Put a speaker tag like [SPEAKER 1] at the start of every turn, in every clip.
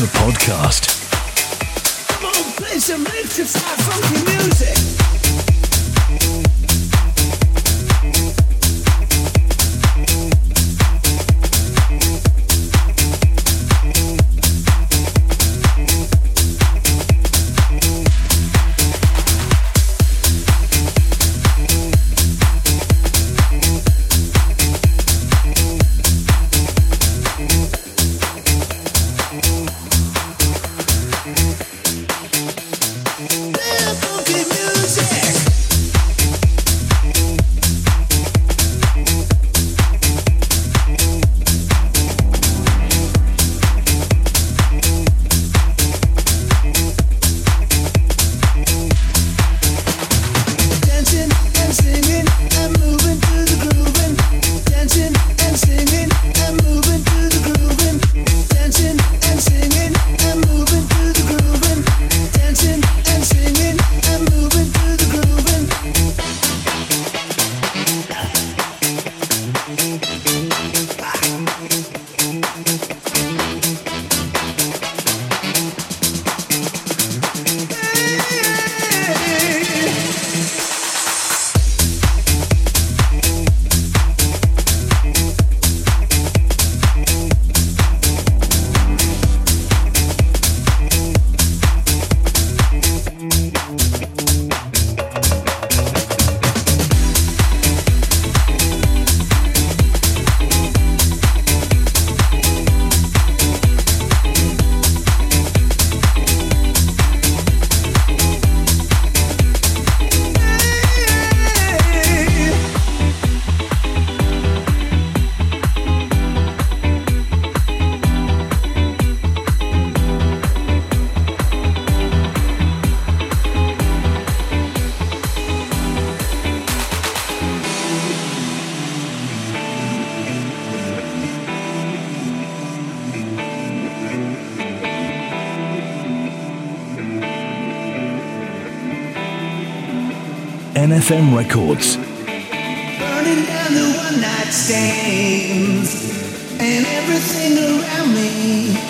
[SPEAKER 1] the podcast. Come on, play some extra funky music.
[SPEAKER 2] NFM Records.
[SPEAKER 3] Burning down the one night stands and everything around me.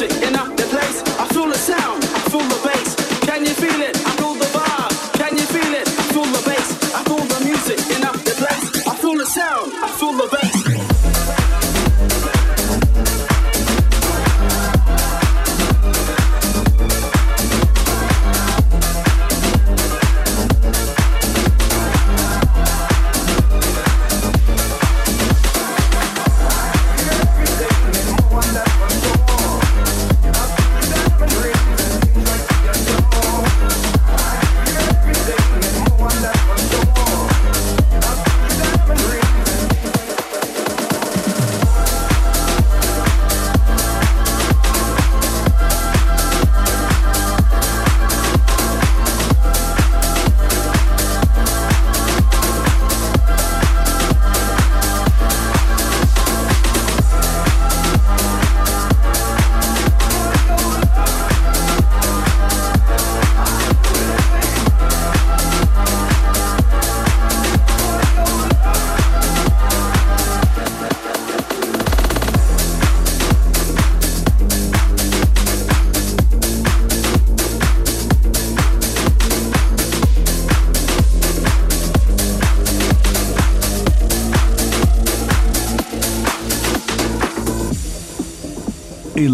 [SPEAKER 3] music and I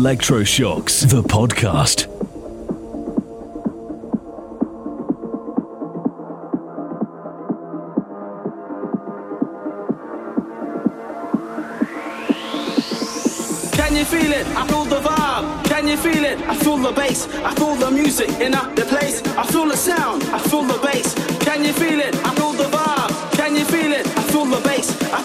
[SPEAKER 2] Electroshocks, the podcast.
[SPEAKER 3] Can you feel it? I feel the vibe. Can you feel it? I feel the bass. I feel the music in the place. I feel the sound. I feel the bass. Can you feel it? I feel the vibe. Can you feel it? I feel the bass. I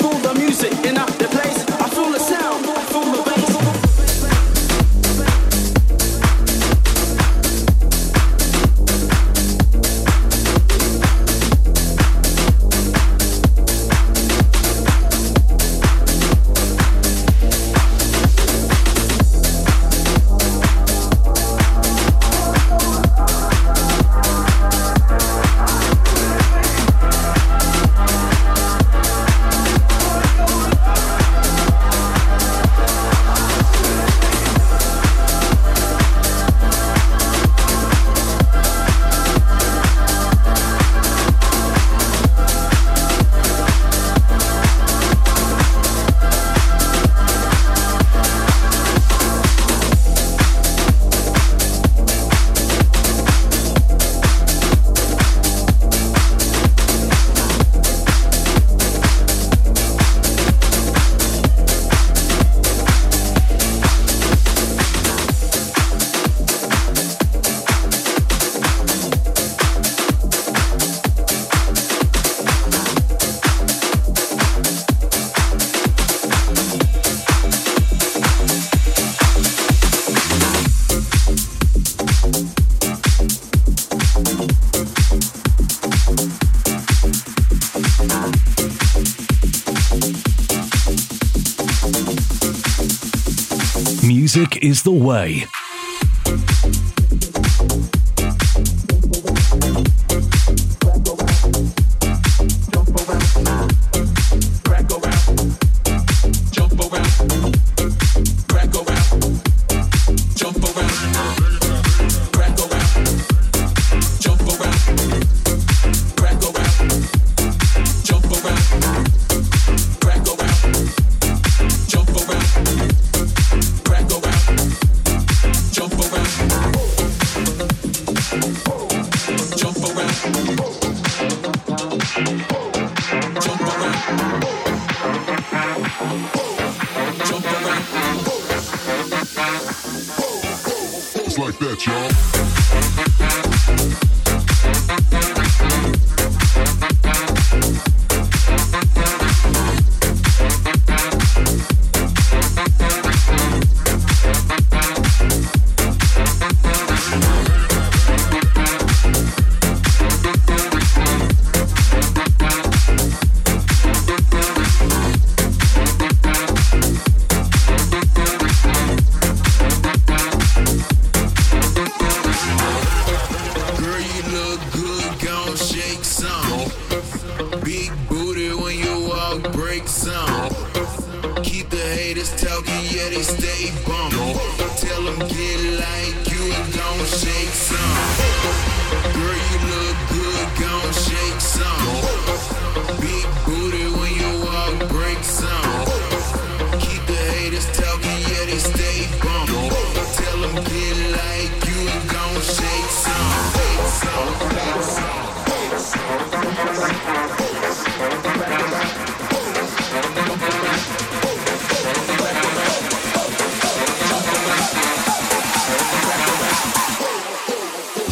[SPEAKER 4] is the way.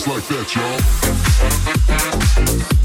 [SPEAKER 5] It's like that, y'all.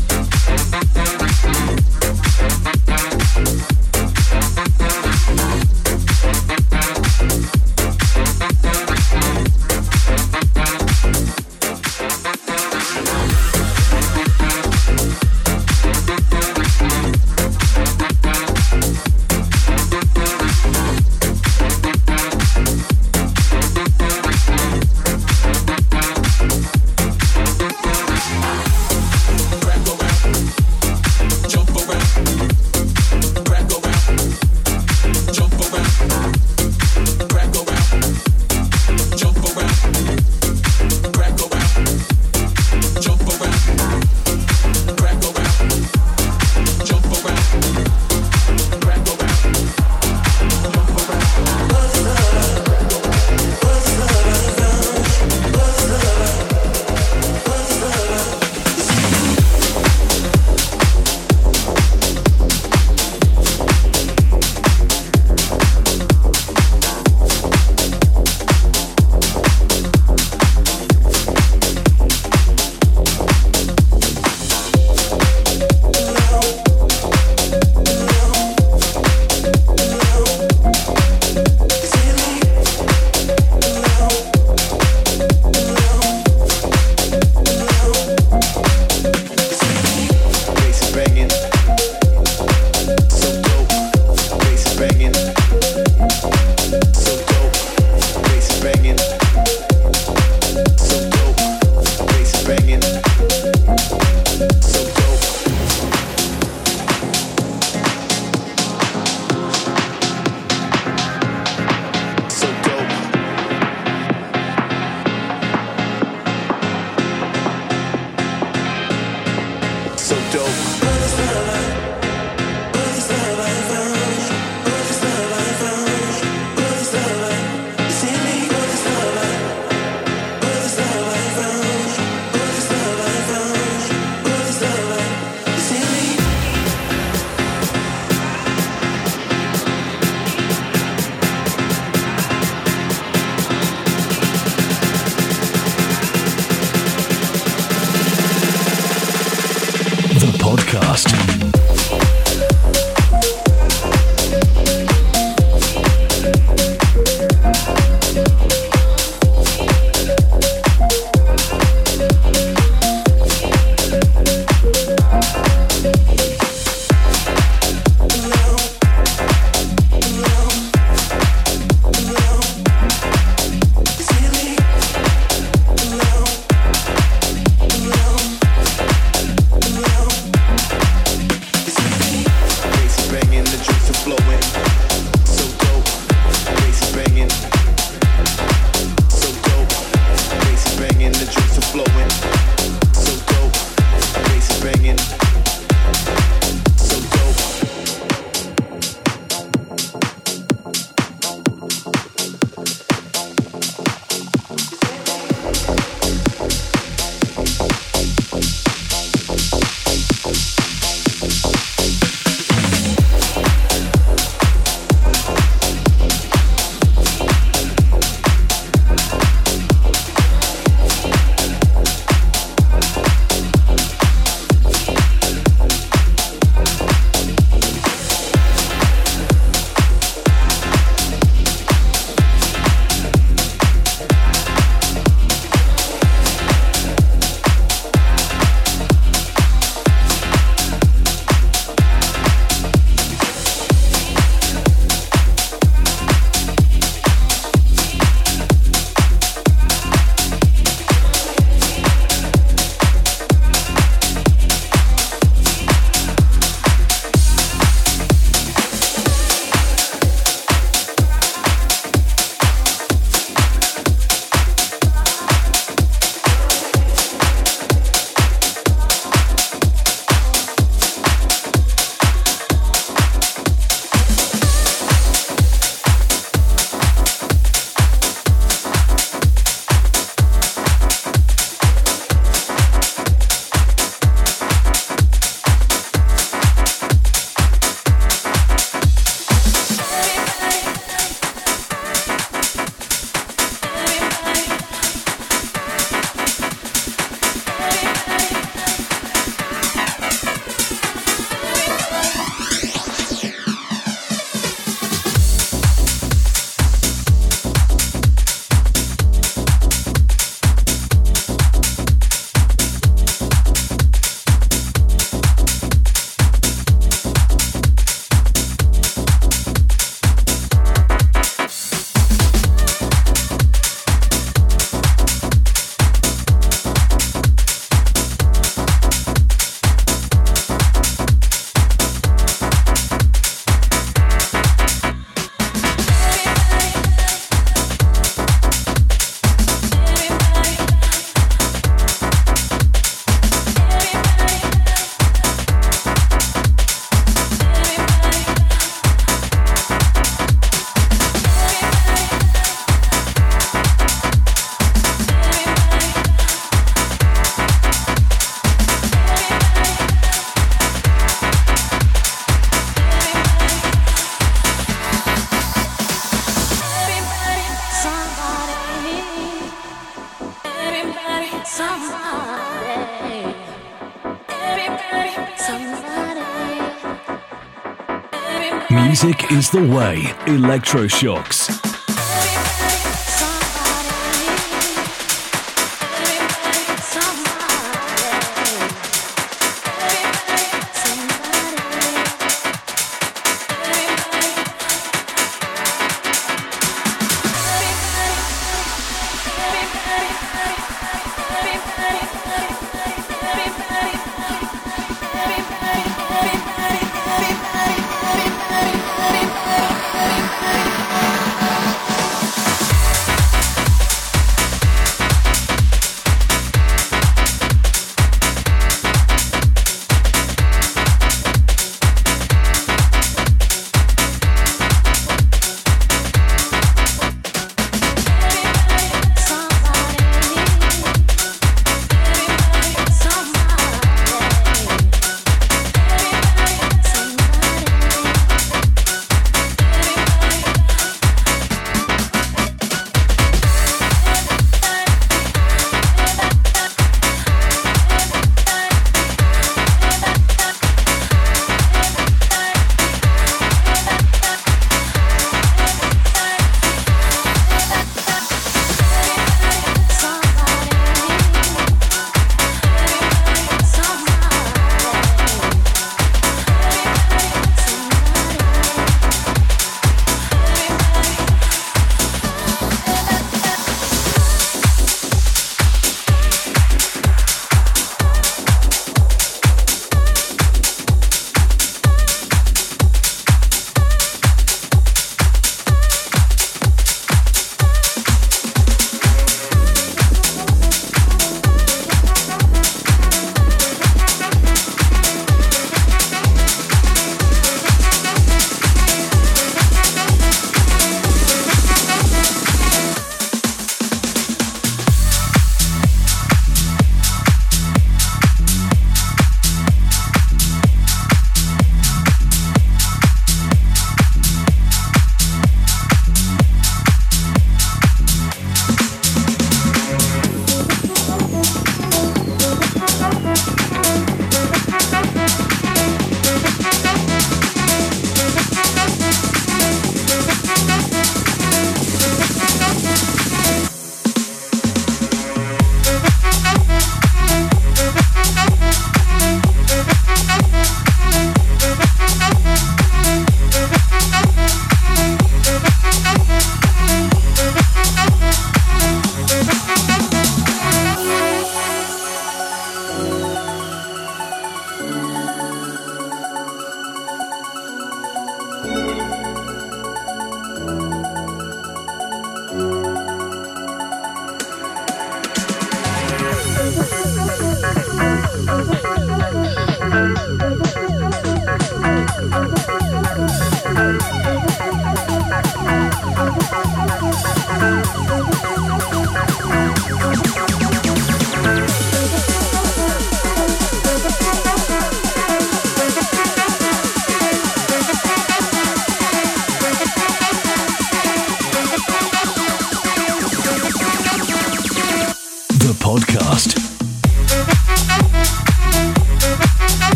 [SPEAKER 2] Is the way. Electroshocks.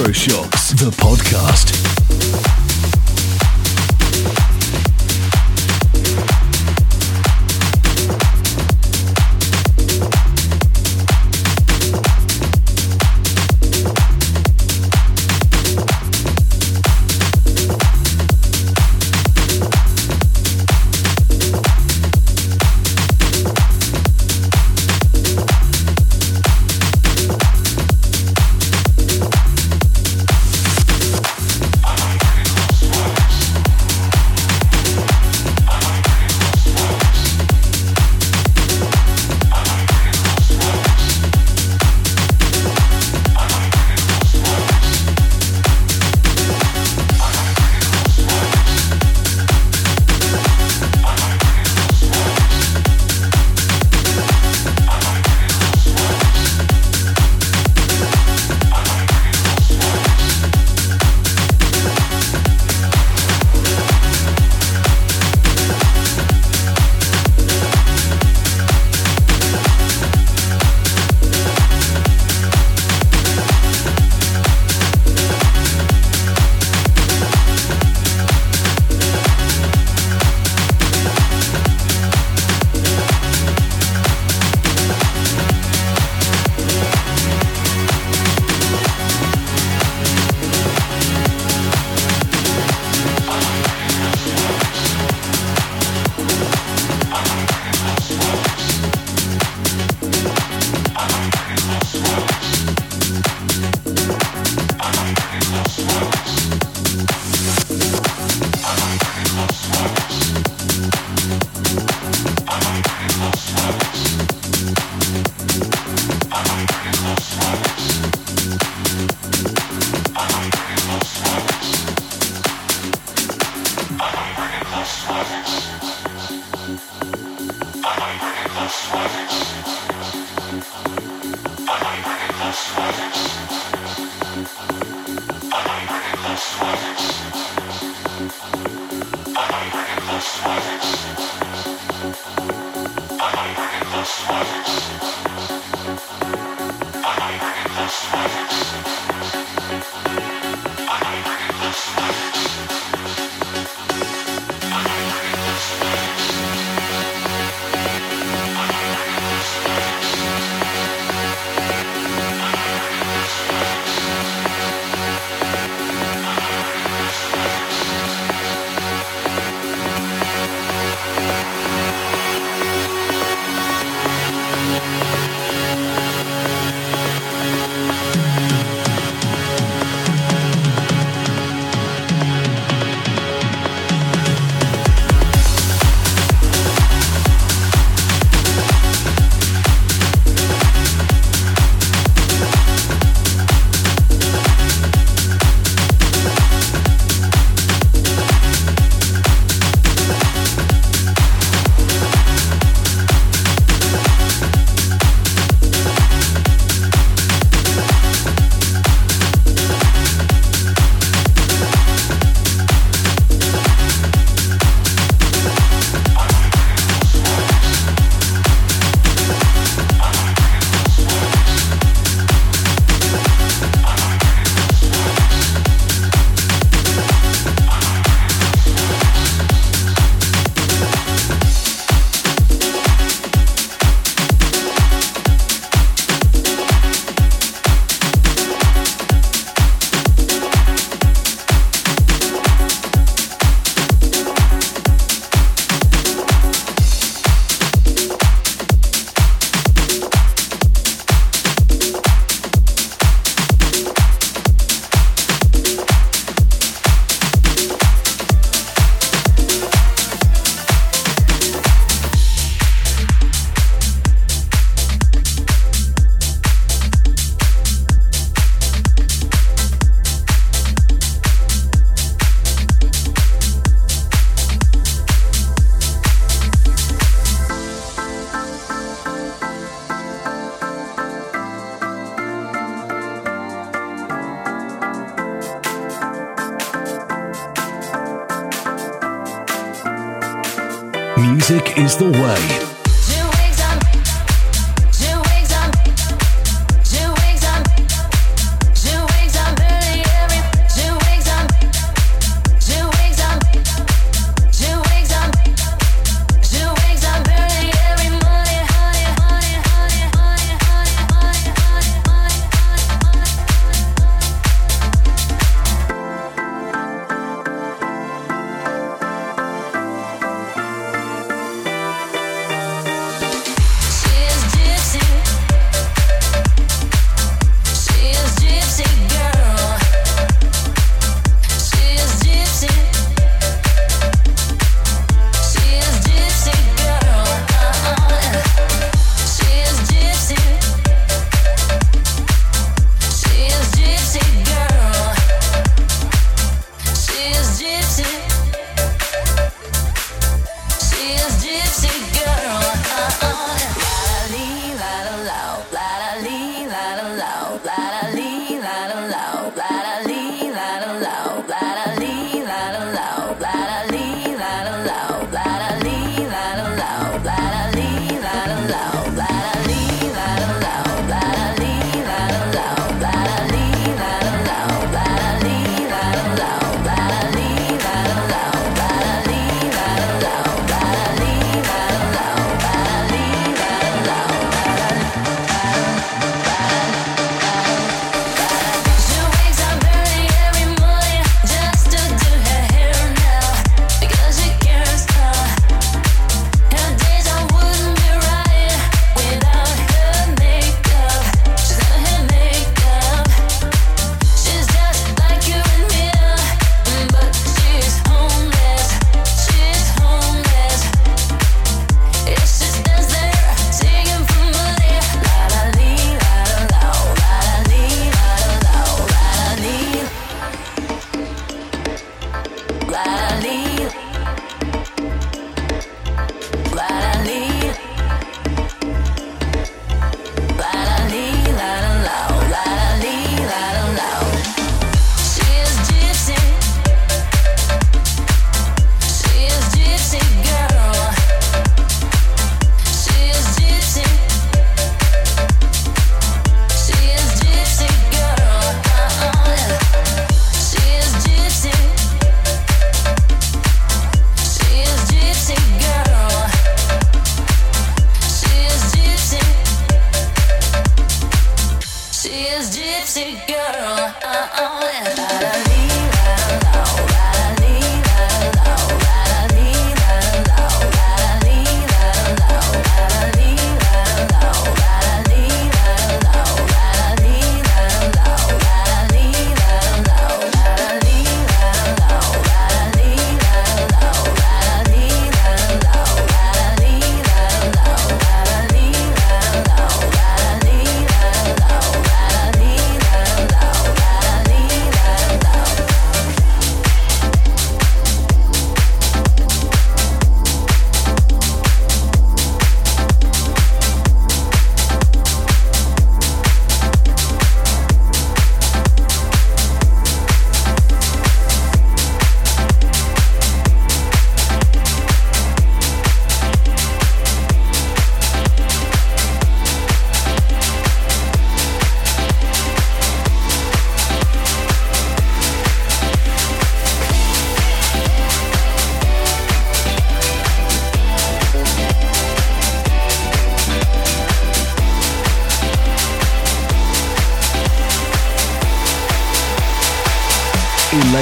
[SPEAKER 1] The
[SPEAKER 2] the way.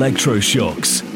[SPEAKER 6] Electroshocks.